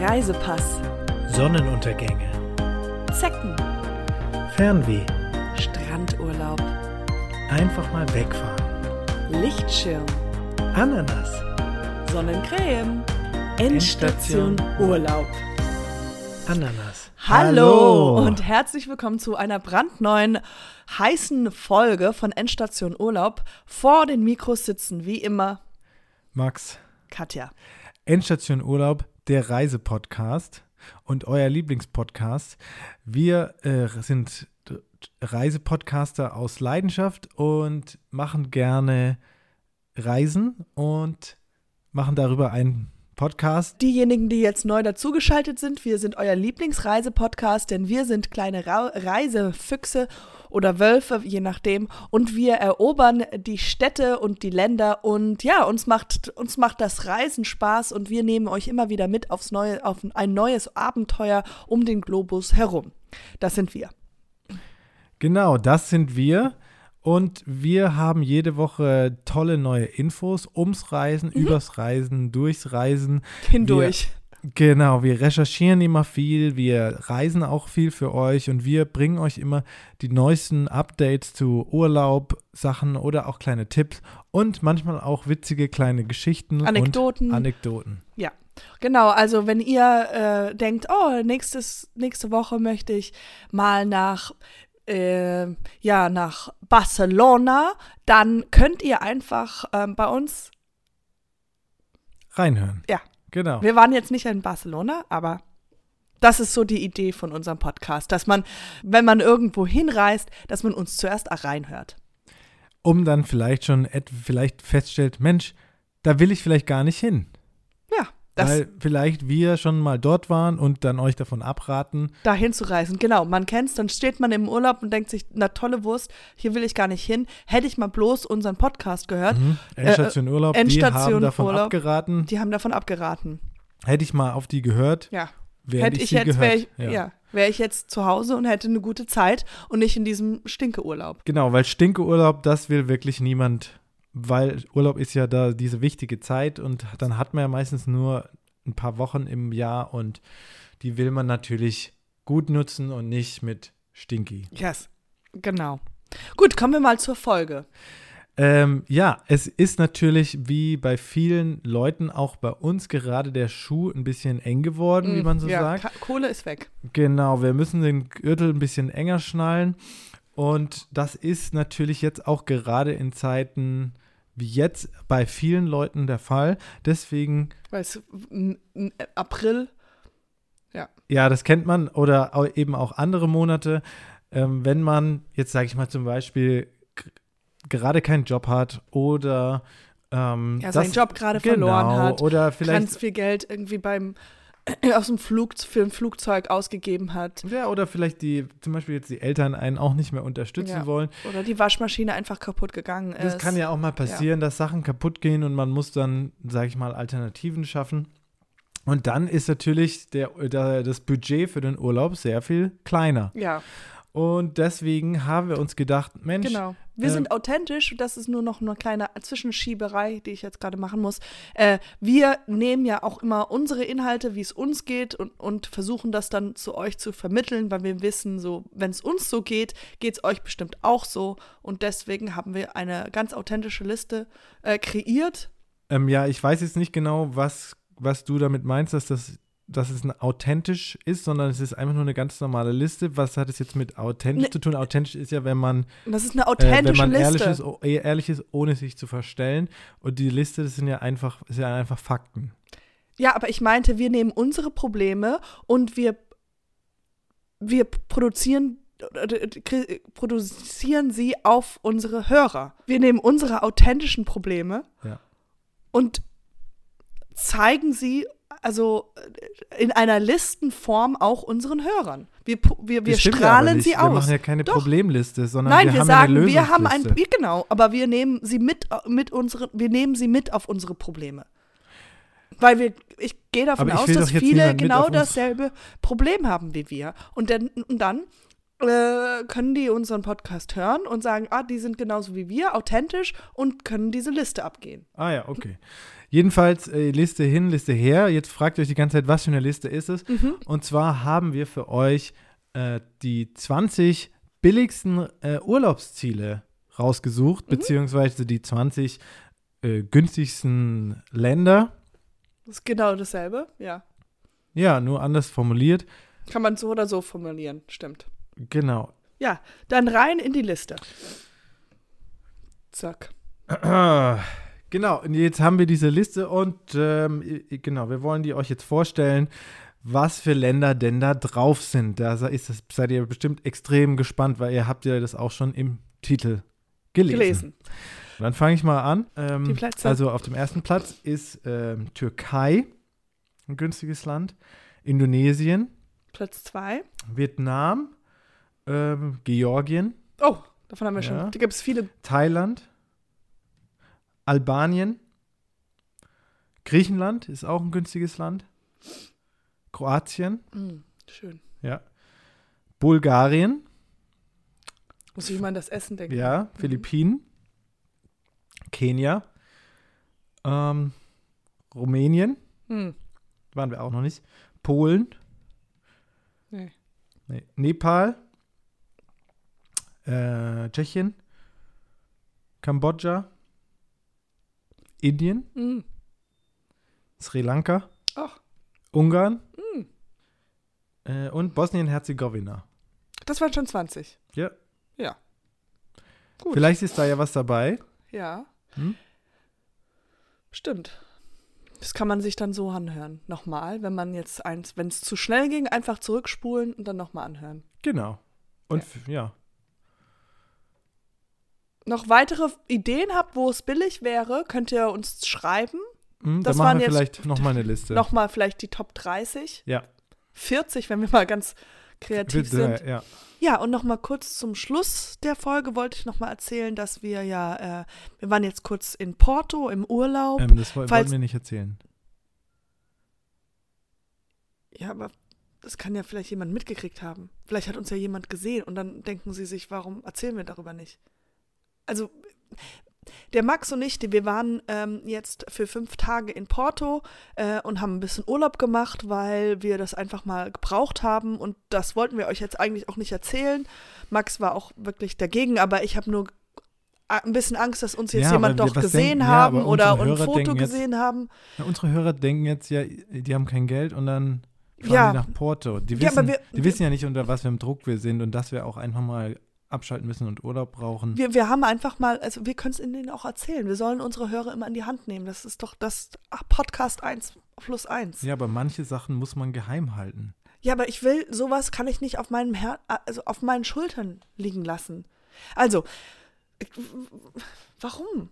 Reisepass, Sonnenuntergänge, Zecken, Fernweh, Strandurlaub, einfach mal wegfahren, Lichtschirm, Ananas, Sonnencreme, Endstation Endstation. Urlaub. Ananas. Hallo und herzlich willkommen zu einer brandneuen heißen Folge von Endstation Urlaub. Vor den Mikros sitzen wie immer Max, Katja. Endstation Urlaub, der Reisepodcast und euer Lieblingspodcast. Wir äh, sind Reisepodcaster aus Leidenschaft und machen gerne Reisen und machen darüber einen Podcast. Diejenigen, die jetzt neu dazugeschaltet sind, wir sind euer Lieblingsreisepodcast, denn wir sind kleine Ra Reisefüchse oder Wölfe, je nachdem. Und wir erobern die Städte und die Länder. Und ja, uns macht, uns macht das Reisen Spaß und wir nehmen euch immer wieder mit aufs neue, auf ein neues Abenteuer um den Globus herum. Das sind wir. Genau, das sind wir. Und wir haben jede Woche tolle neue Infos ums Reisen, übers Reisen, durchs Reisen. Hindurch. Genau, wir recherchieren immer viel, wir reisen auch viel für euch und wir bringen euch immer die neuesten Updates zu Urlaub, Sachen oder auch kleine Tipps und manchmal auch witzige kleine Geschichten Anekdoten. und Anekdoten. Ja, genau. Also wenn ihr äh, denkt, oh, nächstes, nächste Woche möchte ich mal nach, äh, ja, nach Barcelona, dann könnt ihr einfach ähm, bei uns, Reinhören. Ja. Genau. wir waren jetzt nicht in Barcelona, aber das ist so die Idee von unserem Podcast, dass man, wenn man irgendwo hinreist, dass man uns zuerst reinhört. Um dann vielleicht schon vielleicht feststellt, Mensch, da will ich vielleicht gar nicht hin. Ja, das, weil vielleicht wir schon mal dort waren und dann euch davon abraten. dahin zu reisen. Genau, man kennt's, dann steht man im Urlaub und denkt sich, na tolle Wurst, hier will ich gar nicht hin. Hätte ich mal bloß unseren Podcast gehört, Mhm. Endstation Urlaub, die Endstation haben davon Urlaub. abgeraten. die haben davon abgeraten. Hätte ich mal auf die gehört, Ja. wäre Hätte ich ich jetzt, wäre ich, ja. wäre ich jetzt zu Hause und hätte eine gute Zeit und nicht in diesem Stinkeurlaub. Genau, weil Stinkeurlaub, das will wirklich niemand, weil Urlaub ist ja da diese wichtige Zeit und dann hat man ja meistens nur ein paar Wochen im Jahr und die will man natürlich gut nutzen und nicht mit Stinky. Yes, genau. Gut, kommen wir mal zur Folge. Ähm, ja, es ist natürlich wie bei vielen Leuten, auch bei uns gerade der Schuh ein bisschen eng geworden, wie man so Mm, ja, sagt. Ka- Kohle ist weg. Genau, wir müssen den Gürtel ein bisschen enger schnallen. Und das ist natürlich jetzt auch gerade in Zeiten wie jetzt bei vielen Leuten der Fall. Deswegen, Weil es April, ja, das kennt man. Oder eben auch andere Monate, ähm, wenn man jetzt, sage ich mal zum Beispiel, gerade keinen Job hat oder ähm, ja, seinen das- Job gerade genau, verloren hat, Oder vielleicht ganz viel Geld irgendwie beim aus dem Flug für ein Flugzeug ausgegeben hat. Ja, oder vielleicht die, zum Beispiel jetzt die Eltern einen auch nicht mehr unterstützen Ja. wollen. Oder die Waschmaschine einfach kaputt gegangen ist. Das kann ja auch mal passieren, dass Sachen kaputt gehen und man muss dann, sage ich mal, Alternativen schaffen. Und dann ist natürlich der, der, das Budget für den Urlaub sehr viel kleiner. Ja, Und deswegen haben wir uns gedacht, Mensch, genau. Wir ähm, sind authentisch. Das ist nur noch eine kleine Zwischenschieberei, die ich jetzt gerade machen muss. Äh, wir nehmen ja auch immer unsere Inhalte, wie es uns geht, und, und versuchen das dann zu euch zu vermitteln, weil wir wissen, so, wenn es uns so geht, geht es euch bestimmt auch so. Und deswegen haben wir eine ganz authentische Liste äh, kreiert. ähm, ja, ich weiß jetzt nicht genau, was, was du damit meinst, dass das dass es ein authentisch ist, sondern es ist einfach nur eine ganz normale Liste. Was hat es jetzt mit authentisch Ne- zu tun? Authentisch ist ja, wenn man das ist eine äh, wenn authentische man Liste. ehrlich ist, o- eh, ehrlich ist, ohne sich zu verstellen. Und die Liste, das sind ja einfach, ja einfach Fakten. Ja, aber ich meinte, wir nehmen unsere Probleme und wir, wir produzieren, produzieren sie auf unsere Hörer. Wir nehmen unsere authentischen Probleme Ja. und zeigen sie also äh, in einer Listenform auch unseren Hörern. Wir, wir, wir strahlen sie Wir aus. machen ja keine Doch. Problemliste, sondern Nein, wir, wir, haben sagen, eine wir haben ein, Lösungsliste. genau, aber wir nehmen sie mit, äh, mit unseren, wir nehmen sie mit auf unsere Probleme. Weil wir, ich gehe davon aus, dass viele genau dasselbe Problem haben wie wir. Und dann, und dann äh, können die unseren Podcast hören und sagen, ah, die sind genauso wie wir, authentisch und können diese Liste abgehen. Ah ja, okay. Jedenfalls äh, Liste hin, Liste her. Jetzt fragt ihr euch die ganze Zeit, was für eine Liste ist es? Mhm. Und zwar haben wir für euch äh, die 20 billigsten äh, Urlaubsziele rausgesucht, Mhm. beziehungsweise die 20 äh, günstigsten Länder. Das ist genau dasselbe, ja. Ja, nur anders formuliert. Kann man so oder so formulieren, stimmt. Genau. Ja, dann rein in die Liste. Zack. Genau, und jetzt haben wir diese Liste und ähm, genau, wir wollen die euch jetzt vorstellen, was für Länder denn da drauf sind. Da ist das, seid ihr bestimmt extrem gespannt, weil ihr habt ja das auch schon im Titel gelesen. Gelesen. Dann fange ich mal an. Ähm, Die Plätze. Also auf dem ersten Platz ist ähm, Türkei, ein günstiges Land, Indonesien, Platz zwei. Vietnam, ähm, Georgien, Oh, davon haben wir Ja. schon. Da gibt es viele. Thailand, Albanien, Griechenland ist auch ein günstiges Land, Kroatien, Mm, schön. ja, Bulgarien, Muss ich mal an das Essen denken. ja, Philippinen, Kenia, ähm, Rumänien, Hm. waren wir auch noch nicht, Polen, Nee. nee, Nepal, äh, Tschechien, Kambodscha, Indien, Mm. Sri Lanka, Ach, Ungarn Mm. äh, und Bosnien-Herzegowina. das waren schon 20. Ja. Ja. Gut. Vielleicht ist da ja was dabei. Ja. Hm? Stimmt. Das kann man sich dann so anhören. Nochmal, wenn man jetzt eins, wenn es zu schnell ging, einfach zurückspulen und dann nochmal anhören. Genau. Und Ja. ja. Noch weitere Ideen habt, wo es billig wäre, könnt ihr uns schreiben. Hm, da Das waren wir jetzt vielleicht noch mal eine Liste. Nochmal vielleicht die Top 30. Ja. 40, wenn wir mal ganz kreativ Bitte, sind. ja. Ja, und nochmal kurz zum Schluss der Folge wollte ich nochmal erzählen, dass wir ja, äh, wir waren jetzt kurz in Porto im Urlaub. Ähm, das wollten wir nicht erzählen. Ja, aber das kann ja vielleicht jemand mitgekriegt haben. Vielleicht hat uns ja jemand gesehen und dann denken sie sich, warum erzählen wir darüber nicht? Also, der Max und ich, wir waren ähm, jetzt für fünf Tage in Porto äh, und haben ein bisschen Urlaub gemacht, weil wir das einfach mal gebraucht haben und das wollten wir euch jetzt eigentlich auch nicht erzählen. Max war auch wirklich dagegen, aber ich habe nur ein bisschen Angst, dass uns jetzt Ja, jemand doch gesehen denken- ja, haben aber oder ein Foto denken jetzt- gesehen haben. Ja, unsere Hörer denken jetzt ja, die haben kein Geld und dann fahren Ja. die nach Porto. Die Ja, wissen, wir- die wissen ja nicht, unter was für einem Druck wir sind und dass wir auch einfach mal abschalten müssen und Urlaub brauchen. Wir, wir haben einfach mal, also wir können es ihnen auch erzählen. Wir sollen unsere Hörer immer in die Hand nehmen. Das ist doch das ach, Podcast 1 plus 1. Ja. Ja, aber manche Sachen muss man geheim halten. aber ich will, sowas kann ich nicht auf meinem Her also auf meinen Schultern liegen lassen. Also, warum?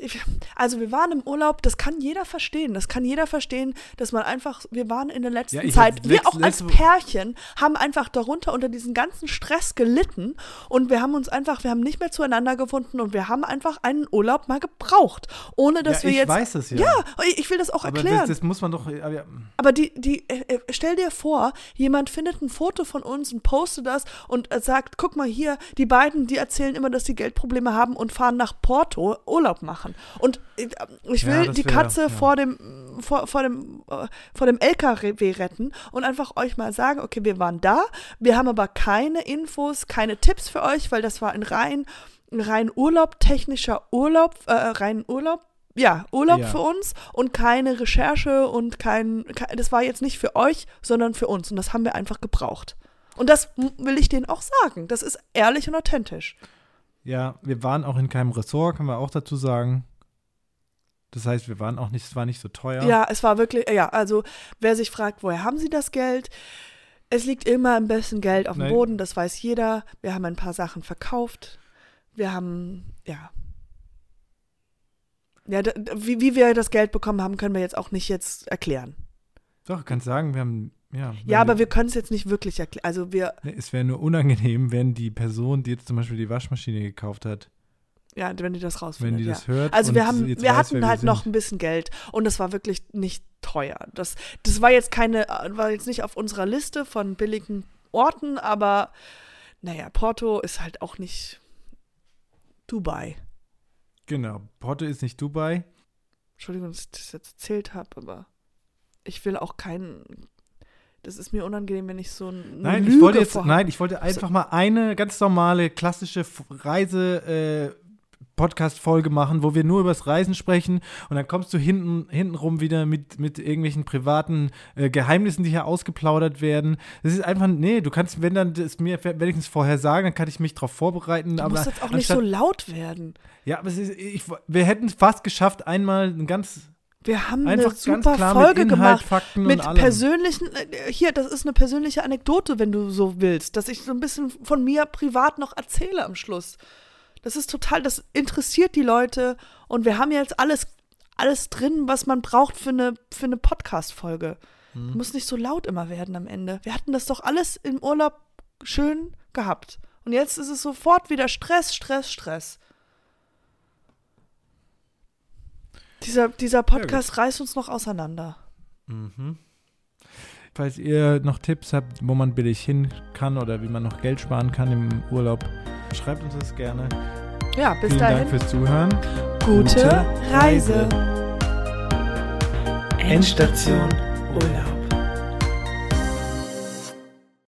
Ich- Also wir waren im Urlaub, das kann jeder verstehen. Das kann jeder verstehen, dass man einfach, wir waren in der letzten Ja, ich Zeit, wir letzt- auch als Pärchen haben einfach darunter unter diesen ganzen Stress gelitten und wir haben uns einfach, wir haben nicht mehr zueinander gefunden und wir haben einfach einen Urlaub mal gebraucht, ohne dass ja, wir ich jetzt weiß es ja. ja, ich will das auch aber erklären. das, das muss man doch. Aber ja, Aber die, die, äh, äh, stell dir vor, jemand findet ein Foto von uns und postet das und äh, sagt, guck mal hier, die beiden, die erzählen immer, dass sie Geldprobleme haben und fahren nach Porto Urlaub machen. Und äh, ich Ja, will das die Katze ja. vor dem, vor, vor dem, äh, vor dem LKW retten und einfach euch mal sagen, okay, wir waren da, wir haben aber keine Infos, keine Tipps für euch, weil das war ein rein, ein rein Urlaub, technischer Urlaub, äh, rein Urlaub, ja, Urlaub Ja. für uns und keine Recherche und kein, kein, das war jetzt nicht für euch, sondern für uns und das haben wir einfach gebraucht. Und das will ich denen auch sagen. Das ist ehrlich und authentisch. Ja, wir waren auch in keinem Ressort, kann man auch dazu sagen. Das heißt, wir waren auch nicht, es war nicht so teuer. Ja. es war wirklich, ja, also wer sich fragt, woher haben sie das Geld? Es liegt immer am besten Geld auf dem Nein. Boden, das weiß jeder. Wir haben ein paar Sachen verkauft. Wir haben, ja. Ja, wie, wie wir das Geld bekommen haben, können wir jetzt auch nicht jetzt erklären. Doch, kannst sagen, wir haben, ja. Ja, aber wir können es jetzt nicht wirklich erklären. Also wir, Es wäre nur unangenehm, wenn die Person, die jetzt zum Beispiel die Waschmaschine gekauft hat, ja, wenn die das rausfinden. wenn die ja. das hört. Also wir haben, wir weiß, hatten halt wir noch ein bisschen Geld und das war wirklich nicht teuer. Das, das war jetzt keine, war jetzt nicht auf unserer Liste von billigen Orten, aber naja, Porto ist halt auch nicht Dubai. Genau, Porto ist nicht Dubai. Entschuldigung, dass ich das jetzt erzählt habe, aber ich will auch keinen. Das ist mir unangenehm, wenn ich so ein. Nein, Lüge ich wollte jetzt, nein, ich wollte einfach mal eine ganz normale klassische F- Reise äh, Podcast-Folge machen, wo wir nur übers Reisen sprechen und dann kommst du hinten hintenrum wieder mit, mit irgendwelchen privaten äh, Geheimnissen, die hier ausgeplaudert werden. Das ist einfach, nee, du kannst, wenn dann das mir wenigstens vorher sagen, dann kann ich mich darauf vorbereiten. Du aber musst jetzt auch nicht so laut werden. Ja, aber es ist, ich, wir hätten es fast geschafft, einmal ein ganz Wir haben einfach eine super Folge mit Inhalt, gemacht. Fakten Mit persönlichen, äh, hier, das ist eine persönliche Anekdote, wenn du so willst, dass ich so ein bisschen von mir privat noch erzähle am Schluss. Das ist total, das interessiert die Leute und wir haben jetzt alles, alles drin, was man braucht für eine, für eine Podcast-Folge. Mhm. Muss nicht so laut immer werden am Ende. Wir hatten das doch alles im Urlaub schön gehabt. Und jetzt ist es sofort wieder Stress, Stress, Stress. Dieser, dieser Podcast reißt uns noch auseinander. Mhm. Falls ihr noch Tipps habt, wo man billig hin kann oder wie man noch Geld sparen kann im Urlaub, schreibt uns das gerne. Ja, bis Vielen dahin. Dank fürs Zuhören. Gute Gute Reise. Reise. Endstation Urlaub.